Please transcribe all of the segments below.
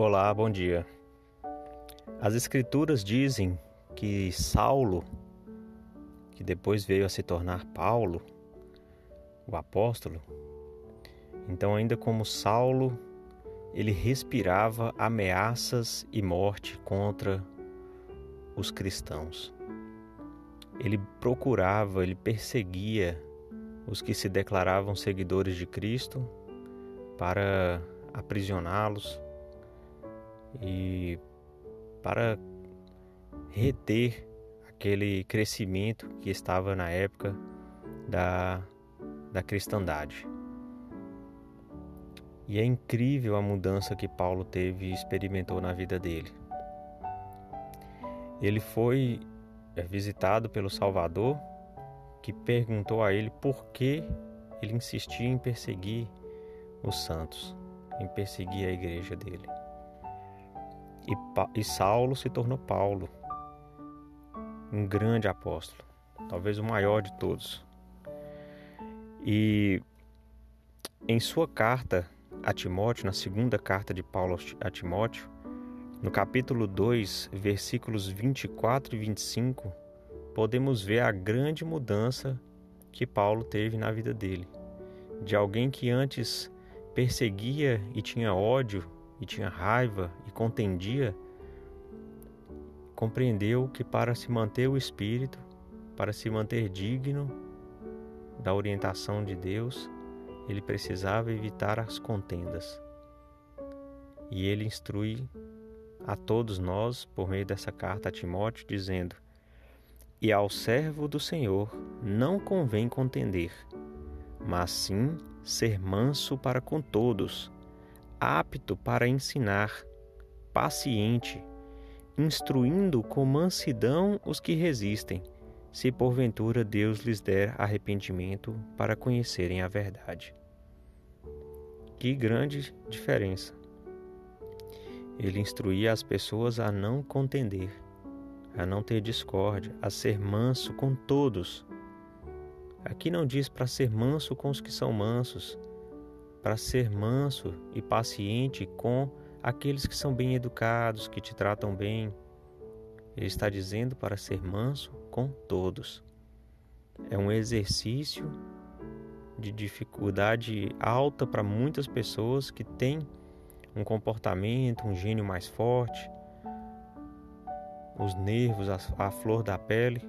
Olá, bom dia. As Escrituras dizem que Saulo, que depois veio a se tornar Paulo, o apóstolo, então, ainda como Saulo, ele respirava ameaças e morte contra os cristãos. Ele procurava, ele perseguia os que se declaravam seguidores de Cristo para aprisioná-los e para reter aquele crescimento que estava na época da, da cristandade. E é incrível a mudança que Paulo teve e experimentou na vida dele. Ele foi é, visitado pelo Salvador, que perguntou a ele por que ele insistia em perseguir os santos, em perseguir a igreja dele. E, e Saulo se tornou Paulo, um grande apóstolo, talvez o maior de todos. E em sua carta a Timóteo, na segunda carta de Paulo a Timóteo, no capítulo 2, versículos 24 e 25, podemos ver a grande mudança que Paulo teve na vida dele. De alguém que antes perseguia e tinha ódio e tinha raiva e contendia, compreendeu que para se manter o espírito, para se manter digno da orientação de Deus, ele precisava evitar as contendas. E ele instrui a todos nós, por meio dessa carta a Timóteo, dizendo: E ao servo do Senhor não convém contender, mas sim ser manso para com todos, apto para ensinar, paciente, instruindo com mansidão os que resistem se porventura Deus lhes der arrependimento para conhecerem a verdade. Que grande diferença! Ele instruía as pessoas a não contender, a não ter discórdia, a ser manso com todos. Aqui não diz para ser manso com os que são mansos, para ser manso e paciente com aqueles que são bem educados, que te tratam bem. Ele está dizendo para ser manso com todos. É um exercício de dificuldade alta para muitas pessoas que têm um comportamento, um gênio mais forte, os nervos, a, flor da pele,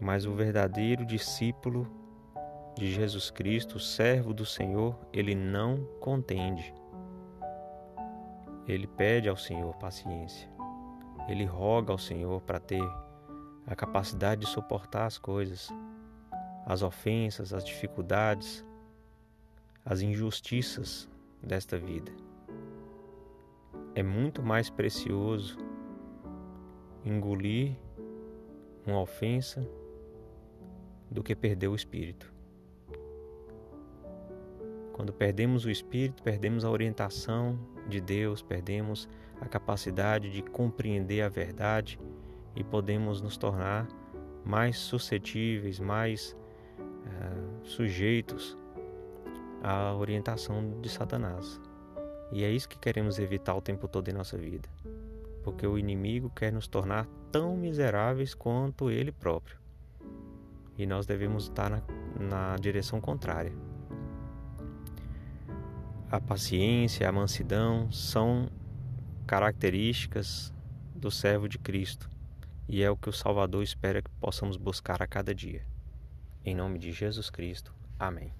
mas o verdadeiro discípulo de Jesus Cristo, servo do Senhor, ele não contende. Ele pede ao Senhor paciência. Ele roga ao Senhor para ter a capacidade de suportar as coisas, as ofensas, as dificuldades, as injustiças desta vida. É muito mais precioso engolir uma ofensa do que perder o espírito. Quando perdemos o espírito, perdemos a orientação de Deus, perdemos a capacidade de compreender a verdade e podemos nos tornar mais suscetíveis, mais uh, sujeitos à orientação de Satanás. E é isso que queremos evitar o tempo todo em nossa vida, porque o inimigo quer nos tornar tão miseráveis quanto ele próprio. E nós devemos estar na, na direção contrária. A paciência, a mansidão são características do servo de Cristo e é o que o Salvador espera que possamos buscar a cada dia. Em nome de Jesus Cristo. Amém.